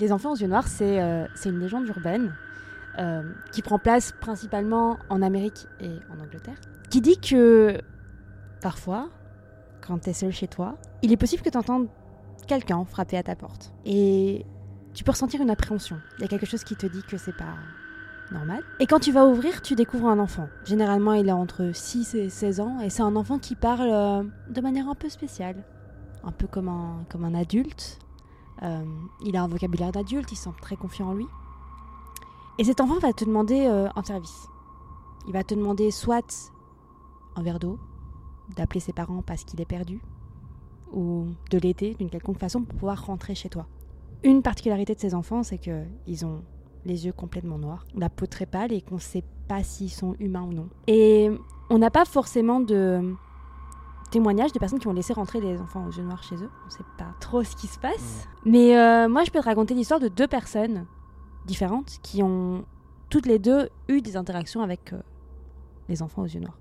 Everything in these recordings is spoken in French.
Les enfants aux yeux noirs, c'est euh, une légende urbaine euh, qui prend place principalement en Amérique et en Angleterre, qui dit que parfois, quand tu es seul chez toi, il est possible que tu entendes quelqu'un frapper à ta porte. Et tu peux ressentir une appréhension. Il y a quelque chose qui te dit que c'est pas normal. Et quand tu vas ouvrir, tu découvres un enfant. Généralement, il a entre 6 et 16 ans, et c'est un enfant qui parle euh, de manière un peu spéciale. Un peu comme comme un adulte. Euh, il a un vocabulaire d'adulte, il semble très confiant en lui. Et cet enfant va te demander euh, un service. Il va te demander soit un verre d'eau, d'appeler ses parents parce qu'il est perdu, ou de l'aider d'une quelconque façon pour pouvoir rentrer chez toi. Une particularité de ces enfants, c'est qu'ils ont les yeux complètement noirs, la peau très pâle et qu'on ne sait pas s'ils sont humains ou non. Et on n'a pas forcément de témoignages de personnes qui ont laissé rentrer des enfants aux yeux noirs chez eux. On ne sait pas trop ce qui se passe. Mais euh, moi, je peux te raconter l'histoire de deux personnes différentes qui ont toutes les deux eu des interactions avec euh, les enfants aux yeux noirs,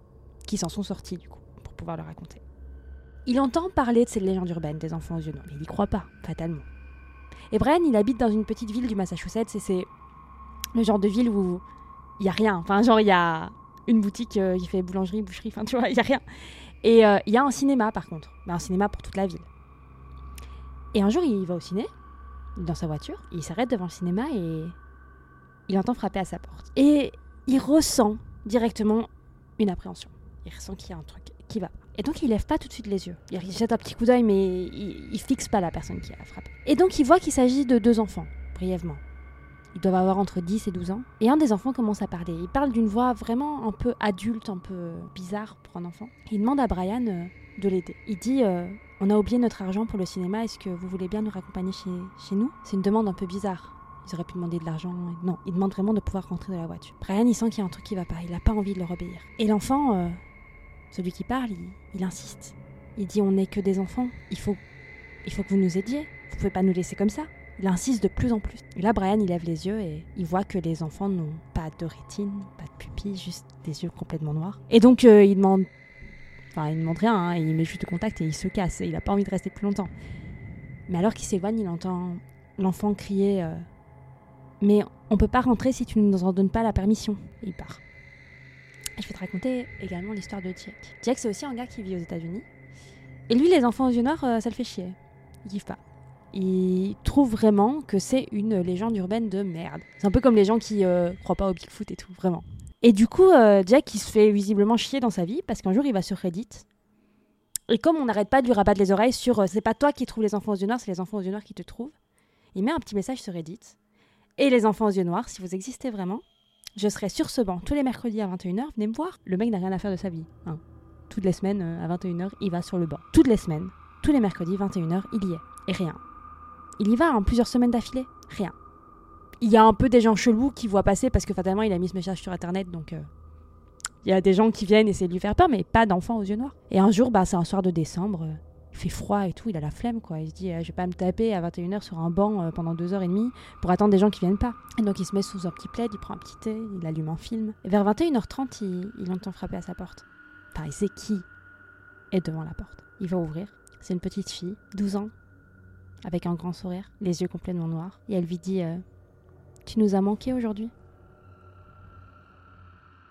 qui s'en sont sortis du coup, pour pouvoir le raconter. Il entend parler de cette légende urbaine des enfants aux yeux noirs, mais il n'y croit pas, fatalement. Et Brian, il habite dans une petite ville du Massachusetts et c'est le genre de ville où il y a rien. Enfin, genre, il y a une boutique euh, qui fait boulangerie, boucherie, enfin, tu vois, il y a rien. Et euh, il y a un cinéma, par contre. Mais un cinéma pour toute la ville. Et un jour, il va au ciné, dans sa voiture, il s'arrête devant le cinéma et il entend frapper à sa porte. Et il ressent directement une appréhension. Il ressent qu'il y a un truc qui va. Et donc, il lève pas tout de suite les yeux. Il jette un petit coup d'œil, mais il, il fixe pas la personne qui a frappé. Et donc, il voit qu'il s'agit de deux enfants, brièvement. Ils doivent avoir entre 10 et 12 ans. Et un des enfants commence à parler. Il parle d'une voix vraiment un peu adulte, un peu bizarre pour un enfant. Il demande à Brian euh, de l'aider. Il dit euh, On a oublié notre argent pour le cinéma, est-ce que vous voulez bien nous raccompagner chez, chez nous? C'est une demande un peu bizarre. Ils auraient pu demander de l'argent. Non, il demande vraiment de pouvoir rentrer dans la voiture. Brian, il sent qu'il y a un truc qui va pas. Il n'a pas envie de leur obéir. Et l'enfant, euh, celui qui parle, il, il insiste. Il dit On n'est que des enfants. Il faut, il faut que vous nous aidiez. Vous pouvez pas nous laisser comme ça. Il insiste de plus en plus. Et là, Brian, il lève les yeux et il voit que les enfants n'ont pas de rétine, pas de pupille, juste des yeux complètement noirs. Et donc, euh, il demande. Enfin, il demande rien, hein, il met juste contact et il se casse. Il n'a pas envie de rester plus longtemps. Mais alors qu'il s'éloigne, il entend l'enfant crier euh, Mais on peut pas rentrer si tu ne nous en donnes pas la permission. Et il part. Et je vais te raconter également l'histoire de Jack. Jack, c'est aussi un gars qui vit aux États-Unis. Et lui, les enfants aux yeux noirs, euh, ça le fait chier. Il kiffe pas il trouve vraiment que c'est une légende urbaine de merde. C'est un peu comme les gens qui euh, croient pas au Bigfoot et tout, vraiment. Et du coup, euh, Jack, il se fait visiblement chier dans sa vie parce qu'un jour, il va sur Reddit. Et comme on n'arrête pas de lui rabattre les oreilles sur euh, c'est pas toi qui trouves les enfants aux yeux noirs, c'est les enfants aux yeux noirs qui te trouvent, il met un petit message sur Reddit. Et les enfants aux yeux noirs, si vous existez vraiment, je serai sur ce banc tous les mercredis à 21h, venez me voir. Le mec n'a rien à faire de sa vie. hein. Toutes les semaines, à 21h, il va sur le banc. Toutes les semaines, tous les mercredis, 21h, il y est. Et rien. Il y va en plusieurs semaines d'affilée. Rien. Il y a un peu des gens chelous qui voient passer parce que fatalement il a mis ce message sur internet donc euh, il y a des gens qui viennent essayer de lui faire peur mais pas d'enfants aux yeux noirs. Et un jour bah c'est un soir de décembre, euh, il fait froid et tout, il a la flemme quoi. Il se dit euh, je vais pas me taper à 21h sur un banc euh, pendant 2h30 pour attendre des gens qui viennent pas. Et donc il se met sous un petit plaid, il prend un petit thé, il allume un film. Et vers 21h30 il, il entend frapper à sa porte. Enfin il qui est devant la porte. Il va ouvrir. C'est une petite fille, 12 ans, avec un grand sourire, les yeux complètement noirs. Et elle lui dit euh, Tu nous as manqué aujourd'hui